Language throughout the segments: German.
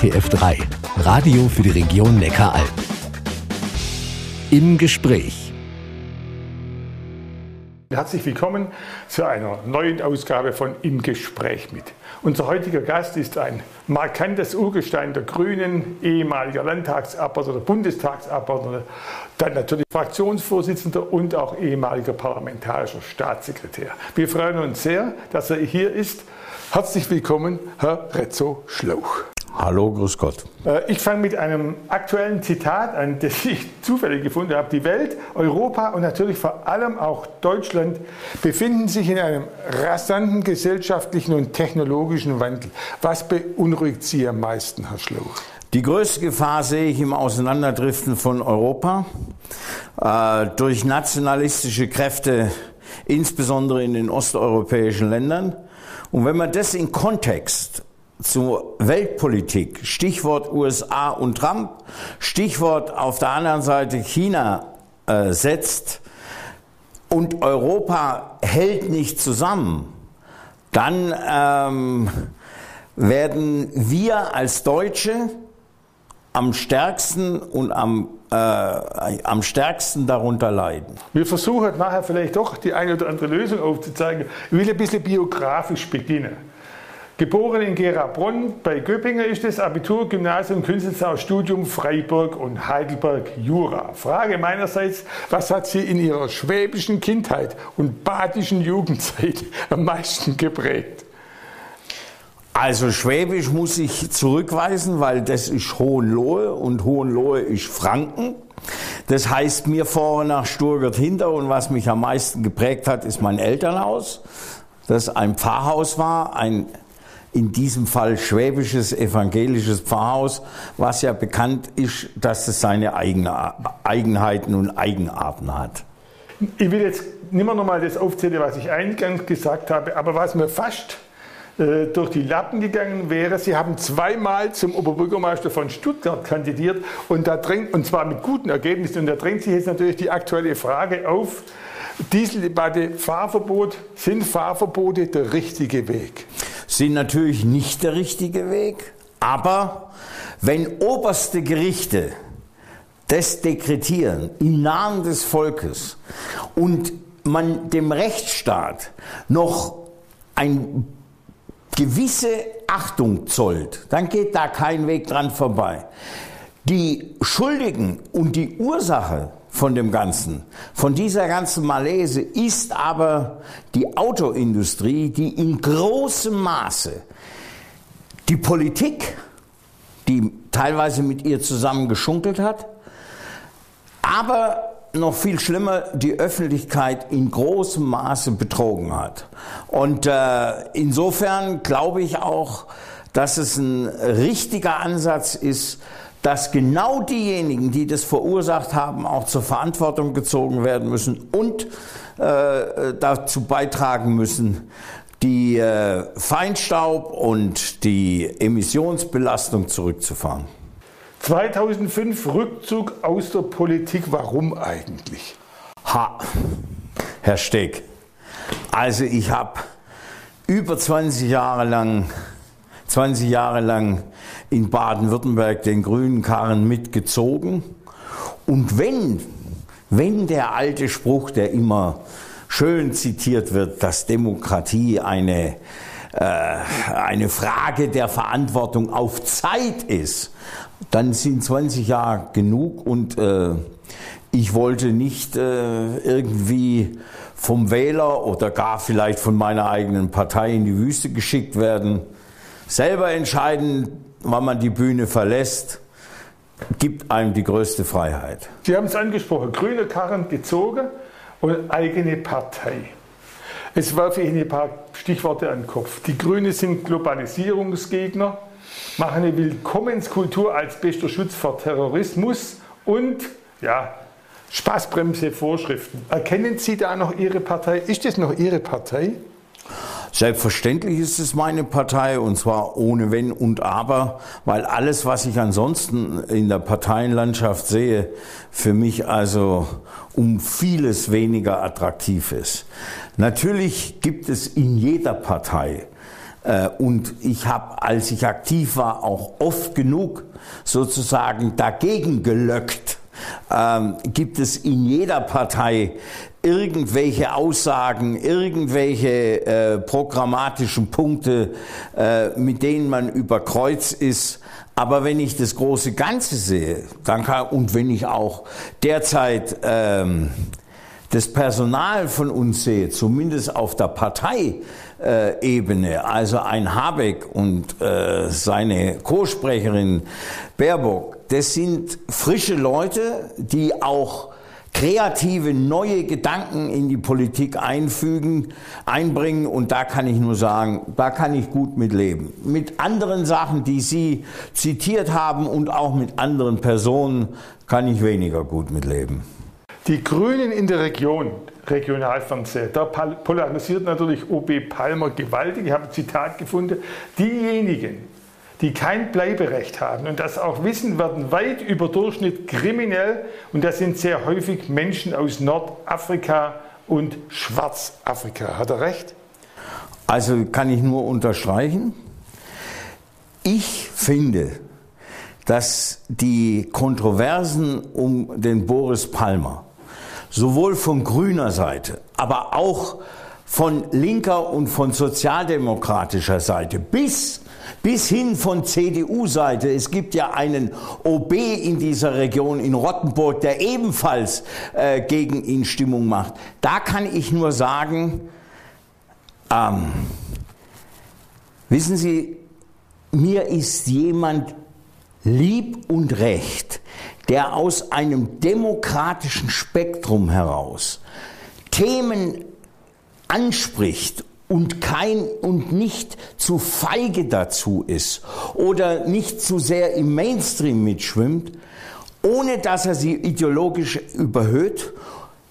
RTF3, Radio für die Region Neckaralb. Im Gespräch. Herzlich willkommen zu einer neuen Ausgabe von Im Gespräch mit. Unser heutiger Gast ist ein markantes Urgestein der Grünen, ehemaliger Landtagsabgeordneter, Bundestagsabgeordneter, dann natürlich Fraktionsvorsitzender und auch ehemaliger parlamentarischer Staatssekretär. Wir freuen uns sehr, dass er hier ist. Herzlich willkommen, Herr Rezzo Schlauch. Hallo, grüß Gott. Äh, ich fange mit einem aktuellen Zitat an, das ich zufällig gefunden habe. Die Welt, Europa und natürlich vor allem auch Deutschland befinden sich in einem rasanten gesellschaftlichen und technologischen Wandel. Was beunruhigt Sie am meisten, Herr Schlauch? Die größte Gefahr sehe ich im Auseinanderdriften von Europa äh, durch nationalistische Kräfte, insbesondere in den osteuropäischen Ländern. Und wenn man das in Kontext zur Weltpolitik, Stichwort USA und Trump, Stichwort auf der anderen Seite China äh, setzt und Europa hält nicht zusammen, dann ähm, werden wir als Deutsche am stärksten und am, äh, am stärksten darunter leiden. Wir versuchen nachher vielleicht doch die eine oder andere Lösung aufzuzeigen. Ich will ein bisschen biografisch beginnen. Geboren in Gerabrunn bei Göppingen ist das Abitur, Gymnasium, Künstlersau, Studium Freiburg und Heidelberg Jura. Frage meinerseits, was hat Sie in Ihrer schwäbischen Kindheit und badischen Jugendzeit am meisten geprägt? Also Schwäbisch muss ich zurückweisen, weil das ist Hohenlohe und Hohenlohe ist Franken. Das heißt mir vorne nach Sturgert hinter und was mich am meisten geprägt hat, ist mein Elternhaus, das ein Pfarrhaus war, ein in diesem Fall schwäbisches evangelisches Pfarrhaus, was ja bekannt ist, dass es seine eigene Eigenheiten und Eigenarten hat. Ich will jetzt nicht mehr nochmal das aufzählen, was ich eingangs gesagt habe, aber was mir fast äh, durch die Lappen gegangen wäre, Sie haben zweimal zum Oberbürgermeister von Stuttgart kandidiert und, da drängt, und zwar mit guten Ergebnissen. Und da drängt sich jetzt natürlich die aktuelle Frage auf, Dieseldebatte, Fahrverbot, sind Fahrverbote der richtige Weg? Sind natürlich nicht der richtige Weg, aber wenn oberste Gerichte das dekretieren im Namen des Volkes und man dem Rechtsstaat noch eine gewisse Achtung zollt, dann geht da kein Weg dran vorbei. Die Schuldigen und die Ursache von dem Ganzen, von dieser ganzen Malaise ist aber die Autoindustrie, die in großem Maße die Politik, die teilweise mit ihr zusammen geschunkelt hat, aber noch viel schlimmer, die Öffentlichkeit in großem Maße betrogen hat. Und äh, insofern glaube ich auch, dass es ein richtiger Ansatz ist, dass genau diejenigen, die das verursacht haben, auch zur Verantwortung gezogen werden müssen und äh, dazu beitragen müssen, die äh, Feinstaub und die Emissionsbelastung zurückzufahren. 2005 Rückzug aus der Politik. Warum eigentlich? Ha, Herr Steck. Also ich habe über 20 Jahre lang 20 Jahre lang in Baden-Württemberg den grünen Karren mitgezogen. Und wenn, wenn der alte Spruch, der immer schön zitiert wird, dass Demokratie eine, äh, eine Frage der Verantwortung auf Zeit ist, dann sind 20 Jahre genug und äh, ich wollte nicht äh, irgendwie vom Wähler oder gar vielleicht von meiner eigenen Partei in die Wüste geschickt werden selber entscheiden, wann man die Bühne verlässt, gibt einem die größte Freiheit. Sie haben es angesprochen, grüne Karren gezogen und eigene Partei. Es werfe ich Ihnen ein paar Stichworte an den Kopf. Die Grünen sind Globalisierungsgegner, machen eine Willkommenskultur als bester Schutz vor Terrorismus und ja, Spaßbremse Vorschriften. Erkennen Sie da noch Ihre Partei? Ist das noch Ihre Partei? Selbstverständlich ist es meine Partei und zwar ohne Wenn und Aber, weil alles, was ich ansonsten in der Parteienlandschaft sehe, für mich also um vieles weniger attraktiv ist. Natürlich gibt es in jeder Partei Äh, und ich habe, als ich aktiv war, auch oft genug sozusagen dagegen gelöckt. Ähm, gibt es in jeder Partei irgendwelche Aussagen, irgendwelche äh, programmatischen Punkte, äh, mit denen man überkreuz ist. Aber wenn ich das große Ganze sehe, dann kann, und wenn ich auch derzeit ähm, das Personal von uns sehe, zumindest auf der Parteiebene, also ein Habeck und äh, seine Co-Sprecherin Baerbock, das sind frische Leute, die auch kreative neue Gedanken in die Politik einfügen, einbringen und da kann ich nur sagen, da kann ich gut mit leben. Mit anderen Sachen, die Sie zitiert haben und auch mit anderen Personen kann ich weniger gut mitleben. Die Grünen in der Region, Regionalfernsehen, da polarisiert natürlich OB Palmer gewaltig. Ich habe ein Zitat gefunden. Diejenigen, die kein Bleiberecht haben und das auch wissen, werden weit über Durchschnitt kriminell und das sind sehr häufig Menschen aus Nordafrika und Schwarzafrika. Hat er recht? Also kann ich nur unterstreichen. Ich finde, dass die Kontroversen um den Boris Palmer sowohl von grüner Seite, aber auch von linker und von sozialdemokratischer Seite bis bis hin von CDU-Seite. Es gibt ja einen OB in dieser Region in Rottenburg, der ebenfalls äh, gegen ihn Stimmung macht. Da kann ich nur sagen, ähm, wissen Sie, mir ist jemand lieb und recht, der aus einem demokratischen Spektrum heraus Themen anspricht und kein und nicht zu feige dazu ist oder nicht zu sehr im Mainstream mitschwimmt, ohne dass er sie ideologisch überhöht,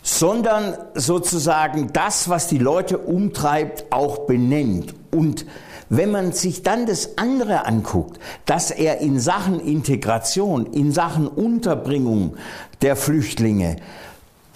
sondern sozusagen das, was die Leute umtreibt, auch benennt. Und wenn man sich dann das andere anguckt, dass er in Sachen Integration, in Sachen Unterbringung der Flüchtlinge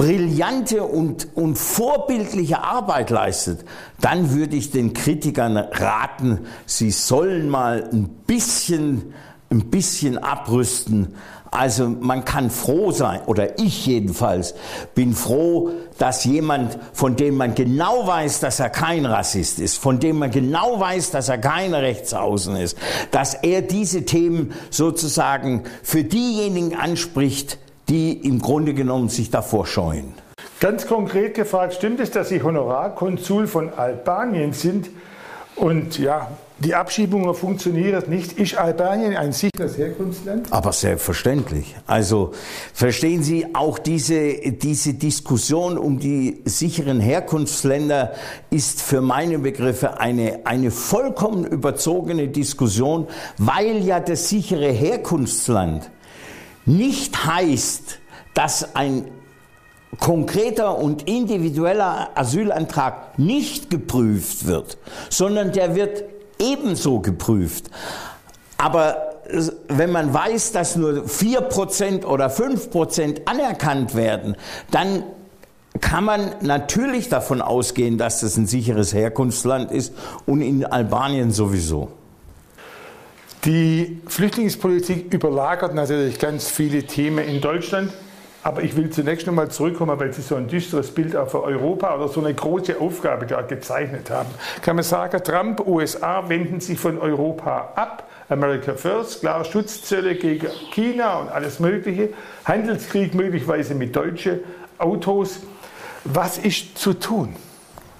brillante und, und vorbildliche Arbeit leistet, dann würde ich den Kritikern raten, sie sollen mal ein bisschen, ein bisschen abrüsten, also man kann froh sein, oder ich jedenfalls bin froh, dass jemand, von dem man genau weiß, dass er kein Rassist ist, von dem man genau weiß, dass er kein Rechtsaußen ist, dass er diese Themen sozusagen für diejenigen anspricht, die im Grunde genommen sich davor scheuen. Ganz konkret gefragt, stimmt es, dass Sie Honorarkonsul von Albanien sind? Und ja, die Abschiebungen funktionieren nicht. Ist Albanien ein sicheres Herkunftsland? Aber selbstverständlich. Also verstehen Sie, auch diese, diese Diskussion um die sicheren Herkunftsländer ist für meine Begriffe eine, eine vollkommen überzogene Diskussion, weil ja das sichere Herkunftsland nicht heißt, dass ein konkreter und individueller Asylantrag nicht geprüft wird, sondern der wird ebenso geprüft. Aber wenn man weiß, dass nur 4% oder 5% anerkannt werden, dann kann man natürlich davon ausgehen, dass das ein sicheres Herkunftsland ist und in Albanien sowieso. Die Flüchtlingspolitik überlagert natürlich ganz viele Themen in Deutschland. Aber ich will zunächst nochmal zurückkommen, weil Sie so ein düsteres Bild auch für Europa oder so eine große Aufgabe da gezeichnet haben. Kann man sagen, Trump, USA wenden sich von Europa ab. America First, klar, Schutzzölle gegen China und alles Mögliche. Handelskrieg möglicherweise mit deutschen Autos. Was ist zu tun?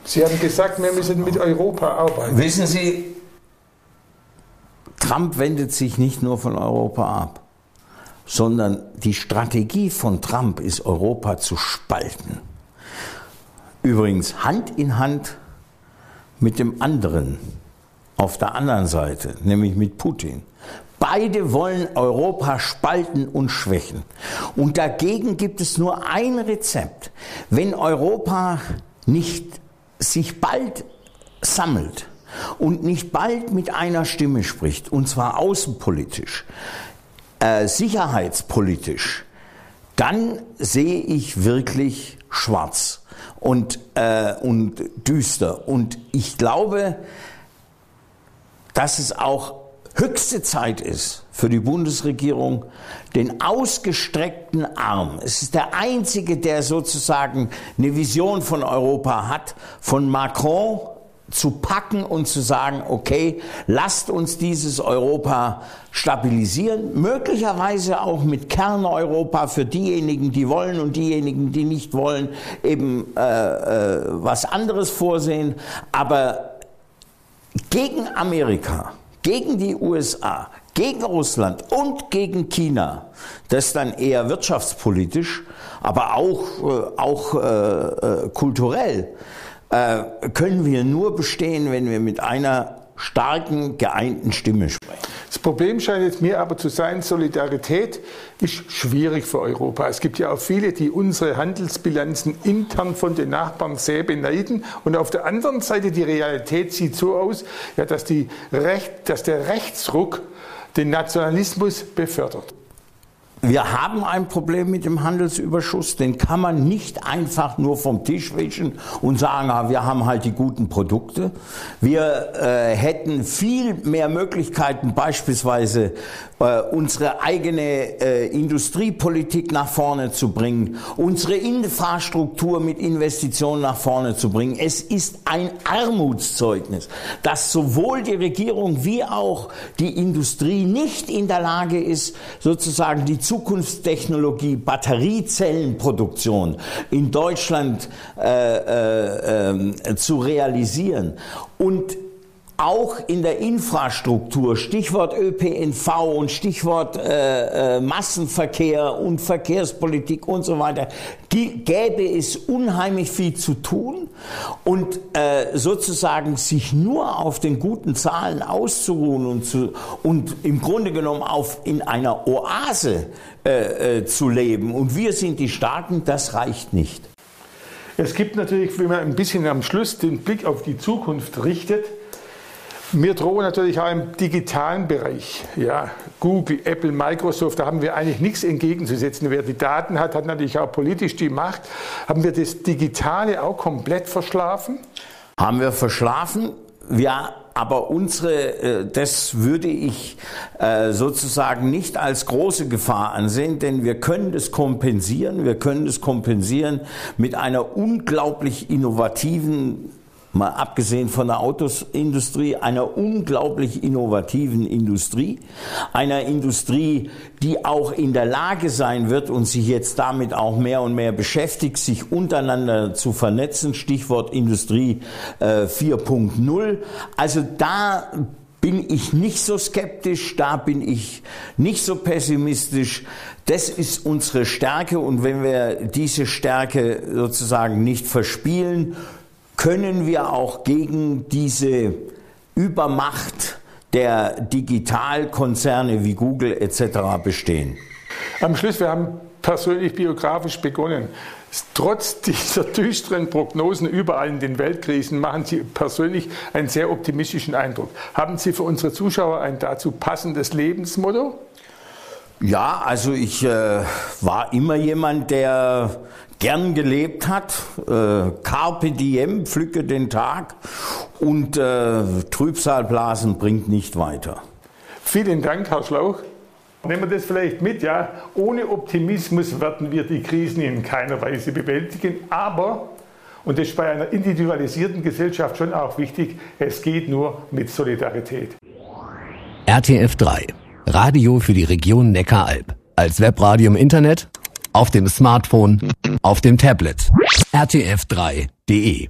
Sie haben gesagt, wir müssen mit Europa arbeiten. Wissen Sie, Trump wendet sich nicht nur von Europa ab sondern die Strategie von Trump ist, Europa zu spalten. Übrigens Hand in Hand mit dem anderen auf der anderen Seite, nämlich mit Putin. Beide wollen Europa spalten und schwächen. Und dagegen gibt es nur ein Rezept. Wenn Europa nicht sich bald sammelt und nicht bald mit einer Stimme spricht, und zwar außenpolitisch, äh, sicherheitspolitisch, dann sehe ich wirklich schwarz und, äh, und düster. Und ich glaube, dass es auch höchste Zeit ist für die Bundesregierung, den ausgestreckten Arm, es ist der einzige, der sozusagen eine Vision von Europa hat, von Macron zu packen und zu sagen, okay, lasst uns dieses Europa stabilisieren, möglicherweise auch mit Kerneuropa für diejenigen, die wollen und diejenigen, die nicht wollen, eben äh, äh, was anderes vorsehen, aber gegen Amerika, gegen die USA, gegen Russland und gegen China, das dann eher wirtschaftspolitisch, aber auch, äh, auch äh, äh, kulturell, äh, können wir nur bestehen, wenn wir mit einer starken, geeinten Stimme sprechen. Das Problem scheint jetzt mir aber zu sein, Solidarität ist schwierig für Europa. Es gibt ja auch viele, die unsere Handelsbilanzen intern von den Nachbarn sehr beneiden. Und auf der anderen Seite, die Realität sieht so aus, ja, dass, die Recht, dass der Rechtsruck den Nationalismus befördert. Wir haben ein Problem mit dem Handelsüberschuss, den kann man nicht einfach nur vom Tisch wischen und sagen, ah, wir haben halt die guten Produkte. Wir äh, hätten viel mehr Möglichkeiten, beispielsweise äh, unsere eigene äh, Industriepolitik nach vorne zu bringen, unsere Infrastruktur mit Investitionen nach vorne zu bringen. Es ist ein Armutszeugnis, dass sowohl die Regierung wie auch die Industrie nicht in der Lage ist, sozusagen die Zukunftstechnologie Batteriezellenproduktion in Deutschland äh, äh, äh, zu realisieren. Und auch in der Infrastruktur, Stichwort ÖPNV und Stichwort äh, äh, Massenverkehr und Verkehrspolitik und so weiter, gäbe es unheimlich viel zu tun und äh, sozusagen sich nur auf den guten Zahlen auszuruhen und, zu, und im Grunde genommen auf in einer Oase äh, äh, zu leben und wir sind die Starken, das reicht nicht. Es gibt natürlich, wenn man ein bisschen am Schluss den Blick auf die Zukunft richtet, mir drohen natürlich auch im digitalen Bereich, ja, Google, Apple, Microsoft, da haben wir eigentlich nichts entgegenzusetzen. Wer die Daten hat, hat natürlich auch politisch die Macht. Haben wir das Digitale auch komplett verschlafen? Haben wir verschlafen? Ja, aber unsere, äh, das würde ich äh, sozusagen nicht als große Gefahr ansehen, denn wir können das kompensieren. Wir können das kompensieren mit einer unglaublich innovativen mal abgesehen von der Autosindustrie, einer unglaublich innovativen Industrie, einer Industrie, die auch in der Lage sein wird und sich jetzt damit auch mehr und mehr beschäftigt, sich untereinander zu vernetzen, Stichwort Industrie äh, 4.0. Also da bin ich nicht so skeptisch, da bin ich nicht so pessimistisch. Das ist unsere Stärke und wenn wir diese Stärke sozusagen nicht verspielen, können wir auch gegen diese Übermacht der Digitalkonzerne wie Google etc. bestehen. Am Schluss, wir haben persönlich biografisch begonnen. Trotz dieser düsteren Prognosen überall in den Weltkrisen machen Sie persönlich einen sehr optimistischen Eindruck. Haben Sie für unsere Zuschauer ein dazu passendes Lebensmotto? Ja, also ich äh, war immer jemand, der gern gelebt hat. Äh, Carpe diem, pflücke den Tag und äh, Trübsalblasen bringt nicht weiter. Vielen Dank, Herr Schlauch. Nehmen wir das vielleicht mit, ja. Ohne Optimismus werden wir die Krisen in keiner Weise bewältigen, aber, und das ist bei einer individualisierten Gesellschaft schon auch wichtig, es geht nur mit Solidarität. RTF 3, Radio für die Region Neckaralb. Als Webradio im Internet, auf dem Smartphone, auf dem Tablet. rtf3.de